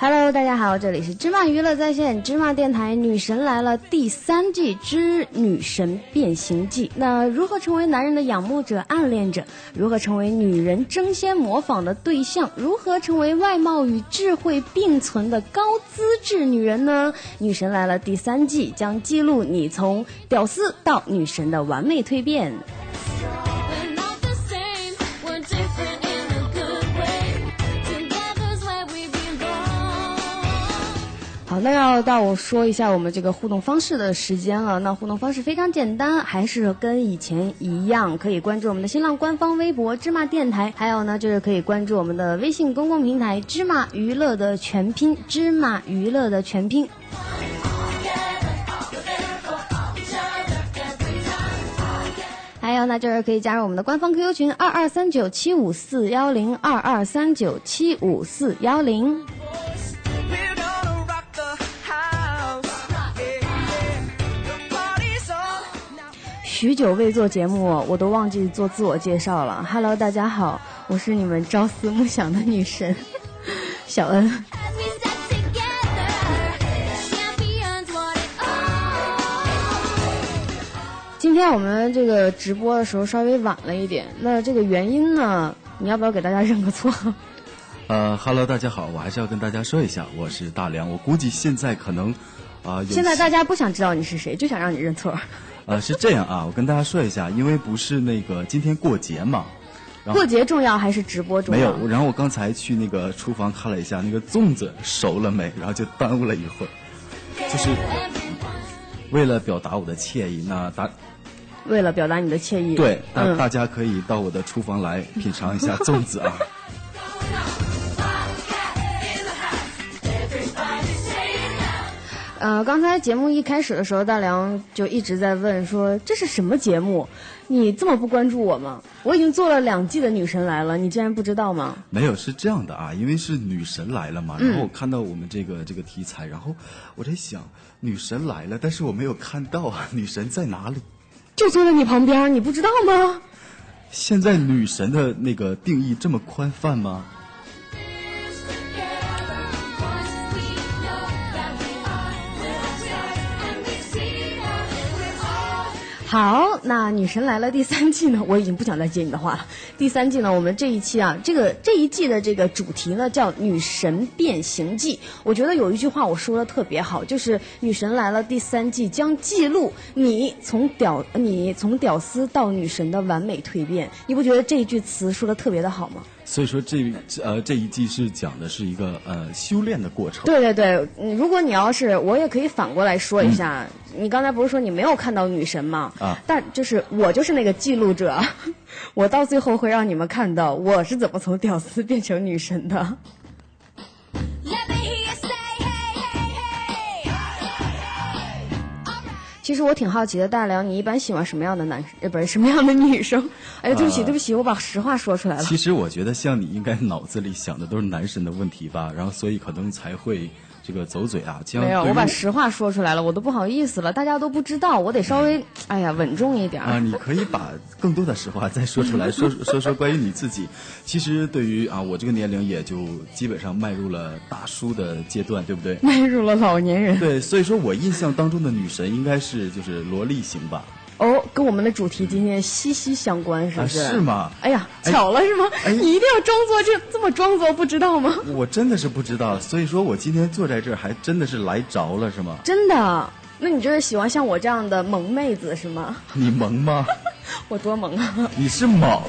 Hello，大家好，这里是芝麻娱乐在线芝麻电台《女神来了》第三季之《女神变形记》。那如何成为男人的仰慕者、暗恋者？如何成为女人争先模仿的对象？如何成为外貌与智慧并存的高资质女人呢？《女神来了》第三季将记录你从屌丝到女神的完美蜕变。那要到我说一下我们这个互动方式的时间了。那互动方式非常简单，还是跟以前一样，可以关注我们的新浪官方微博“芝麻电台”，还有呢就是可以关注我们的微信公共平台“芝麻娱乐”的全拼“芝麻娱乐”的全拼。还有呢，就是可以加入我们的官方 QQ 群二二三九七五四幺零二二三九七五四幺零。许久未做节目，我都忘记做自我介绍了。Hello，大家好，我是你们朝思暮想的女神 小恩。今天我们这个直播的时候稍微晚了一点，那这个原因呢，你要不要给大家认个错？呃，Hello，大家好，我还是要跟大家说一下，我是大梁。我估计现在可能啊，现在大家不想知道你是谁，就想让你认错。呃，是这样啊，我跟大家说一下，因为不是那个今天过节嘛，过节重要还是直播重要？没有，然后我刚才去那个厨房看了一下，那个粽子熟了没，然后就耽误了一会儿，就是为了表达我的歉意，那大为了表达你的歉意，对，那大家可以到我的厨房来品尝一下粽子啊。呃，刚才节目一开始的时候，大梁就一直在问说：“这是什么节目？你这么不关注我吗？我已经做了两季的女神来了，你竟然不知道吗？”没有，是这样的啊，因为是女神来了嘛，然后我看到我们这个这个题材，然后我在想，女神来了，但是我没有看到啊，女神在哪里？就坐在你旁边，你不知道吗？现在女神的那个定义这么宽泛吗？好，那女神来了第三季呢？我已经不想再接你的话了。第三季呢，我们这一期啊，这个这一季的这个主题呢叫《女神变形记》。我觉得有一句话我说的特别好，就是女神来了第三季将记录你从屌你从屌丝到女神的完美蜕变。你不觉得这一句词说的特别的好吗？所以说这呃这一季是讲的是一个呃修炼的过程。对对对，如果你要是我也可以反过来说一下，你刚才不是说你没有看到女神吗？啊，但就是我就是那个记录者，我到最后会让你们看到我是怎么从屌丝变成女神的。其实我挺好奇的，大梁，你一般喜欢什么样的男生？呃，不是什么样的女生？哎呀，对不起，对不起，我把实话说出来了。其实我觉得，像你应该脑子里想的都是男神的问题吧，然后所以可能才会。这个走嘴啊，没有，我把实话说出来了，我都不好意思了，大家都不知道，我得稍微，哎呀，稳重一点啊。你可以把更多的实话再说出来，说说说关于你自己。其实对于啊，我这个年龄也就基本上迈入了大叔的阶段，对不对？迈入了老年人。对，所以说我印象当中的女神应该是就是萝莉型吧。哦，跟我们的主题今天息息相关，是不是？是吗？哎呀，巧了是吗？你一定要装作这这么装作不知道吗？我真的是不知道，所以说我今天坐在这儿还真的是来着了，是吗？真的？那你就是喜欢像我这样的萌妹子是吗？你萌吗？我多萌啊！你是猛。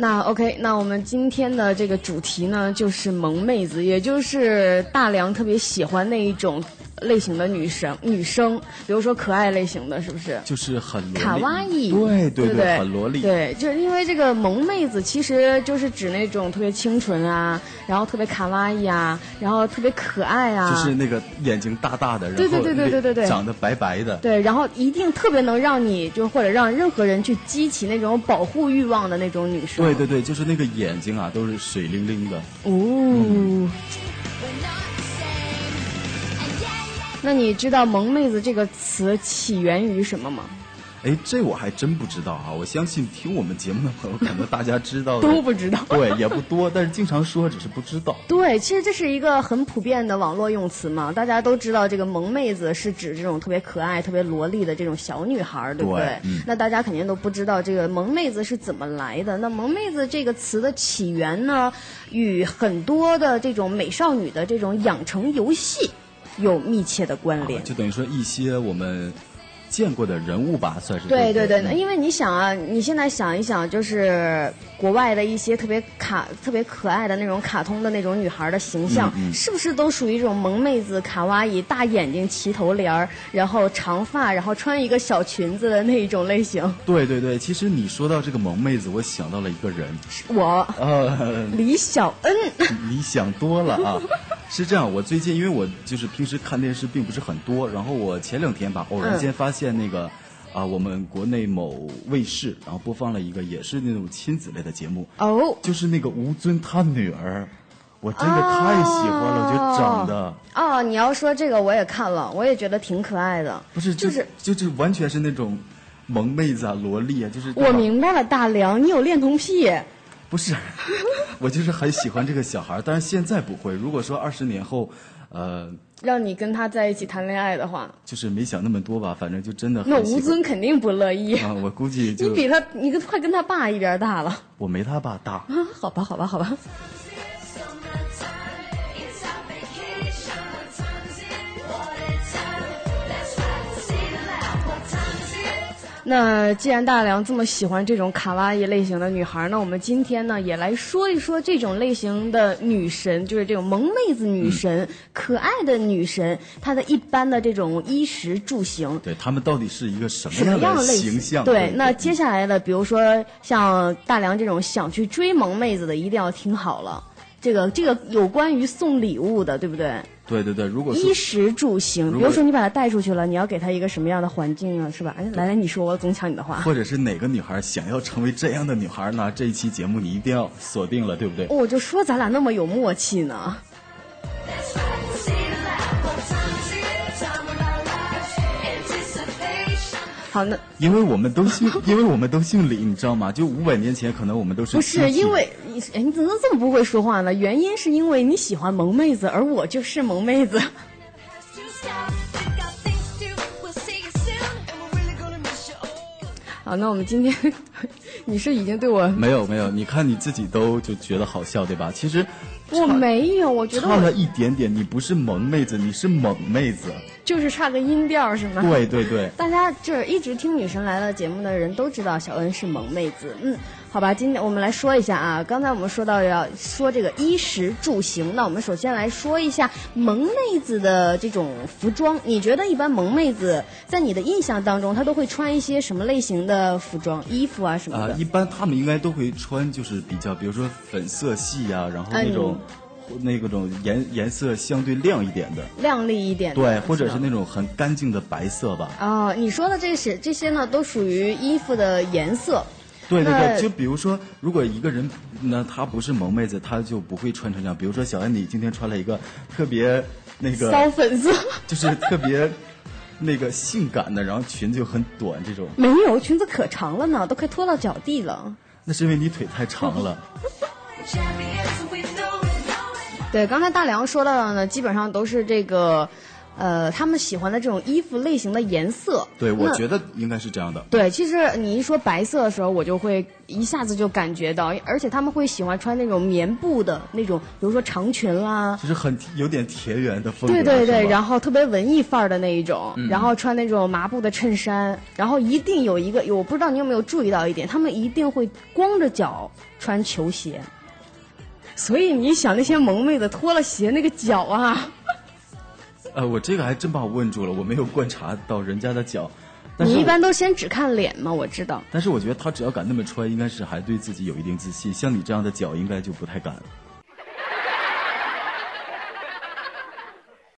那 OK，那我们今天的这个主题呢，就是萌妹子，也就是大梁特别喜欢那一种。类型的女生，女生，比如说可爱类型的，是不是？就是很卡哇伊，对对对，很萝莉。对，就是因为这个萌妹子，其实就是指那种特别清纯啊，然后特别卡哇伊啊，然后特别可爱啊。就是那个眼睛大大的，然后对对对对对对对，长得白白的。对，然后一定特别能让你，就或者让任何人去激起那种保护欲望的那种女生。对对对，就是那个眼睛啊，都是水灵灵的。哦。那你知道“萌妹子”这个词起源于什么吗？哎，这我还真不知道啊！我相信听我们节目的朋友，可能大家知道的都不知道 对，也不多，但是经常说，只是不知道。对，其实这是一个很普遍的网络用词嘛，大家都知道这个萌妹子是指这种特别可爱、特别萝莉的这种小女孩儿，对不对？对嗯那大家肯定都不知道这个萌妹子是怎么来的。那萌妹子这个词的起源呢，与很多的这种美少女的这种养成游戏有密切的关联。啊就等于说一些我们见过的人物吧，算是对对对，嗯因为你想啊，你现在想一想，就是国外的一些特别卡、特别可爱的那种卡通的那种女孩的形象，嗯嗯是不是都属于这种萌妹子、卡哇伊、大眼睛、齐头帘儿，然后长发，然后穿一个小裙子的那一种类型？对对对，其实你说到这个萌妹子，我想到了一个人，我呃，李小恩，你想多了啊。是这样，我最近因为我就是平时看电视并不是很多，然后我前两天吧，偶然间发现那个。啊，我们国内某卫视，然后播放了一个也是那种亲子类的节目，哦。就是那个吴尊他女儿，我真的太喜欢了，我觉得长得哦，你要说这个我也看了，我也觉得挺可爱的。不是就是就是完全是那种萌妹子啊、萝莉啊，就是我明白了，大梁，你有恋童癖。不是，我就是很喜欢这个小孩儿，但是现在不会。如果说二十年后，呃，让你跟他在一起谈恋爱的话，就是没想那么多吧，反正就真的很那吴尊肯定不乐意。啊，我估计就你就比他，你跟快跟他爸一边大了我没他爸大。啊！好吧，好吧，好吧。那既然大梁这么喜欢这种卡哇伊类型的女孩，那我们今天呢也来说一说这种类型的女神，就是这种萌妹子女神、可爱的女神，她的一般的这种衣食住行。对她们到底是一个什什么么样的形象？对，那接下来的，比如说像大梁这种想去追萌妹子的，一定要听好了。这个这个有关于送礼物的，对不对？对对对，如果衣食住行，比如说你把她带出去了，你要给她一个什么样的环境啊？是吧？哎，来来，你说，我总抢你的话。或者是哪个女孩想要成为这样的女孩呢？这一期节目你一定要锁定了，对不对？我就说咱俩那么有默契呢。好，那因为我们都姓，因为我们都姓李，你知道吗？就五百年前，可能我们都是不是因为你，哎，你怎么这么不会说话呢？原因是因为你喜欢萌妹子，而我就是萌妹子。好，那我们今天，你是已经对我，没有没有，你看你自己都就觉得好笑，对吧？其实我没有，我觉得差了一点点，你不是萌妹子，你是猛妹子。就是差个音调，是吗？对对对，大家就是一直听《女神来了》节目的人都知道小恩是萌妹子。嗯，好吧，今天我们来说一下啊，刚才我们说到要说这个衣食住行，那我们首先来说一下萌妹子的这种服装。你觉得一般萌妹子在你的印象当中，她都会穿一些什么类型的服装、衣服啊什么啊、的？一般她们应该都会穿，就是比较，比如说粉色系呀、然后那种、那个种颜颜色相对亮一点的，亮丽一点的，对，或者是那种很干净的白色吧。哦，你说的这些这些呢，都属于衣服的颜色。那对对对，就比如说，如果一个人那，她不是萌妹子，她就不会穿成这样。比如说，小安，你今天穿了一个特别那个，骚粉色，就是特别那个性感的，然后裙子又很短，这种，没有裙子可长了呢，都快拖到脚地了。那是因为你腿太长了。对，刚才大梁说到的呢，基本上都是这个，呃，他们喜欢的这种衣服类型的颜色。对，我觉得应该是这样的。对，其实你一说白色的时候，我就会一下子就感觉到，而且他们会喜欢穿那种棉布的那种，比如说长裙啦。就是很有点田园的风格。对对对，然后后特别文艺范儿的那一种，嗯然后穿那种麻布的衬衫，然后一定有一个，我不知道你有没有注意到一点，他们一定会光着脚穿球鞋。所以你想那些萌妹子脱了鞋那个脚啊，呃，我这个还真把我问住了，我没有观察到人家的脚。但是你一般都先只看脸吗？我知道。但是我觉得他只要敢那么穿，应该是还对自己有一定自信。像你这样的脚，应该就不太敢。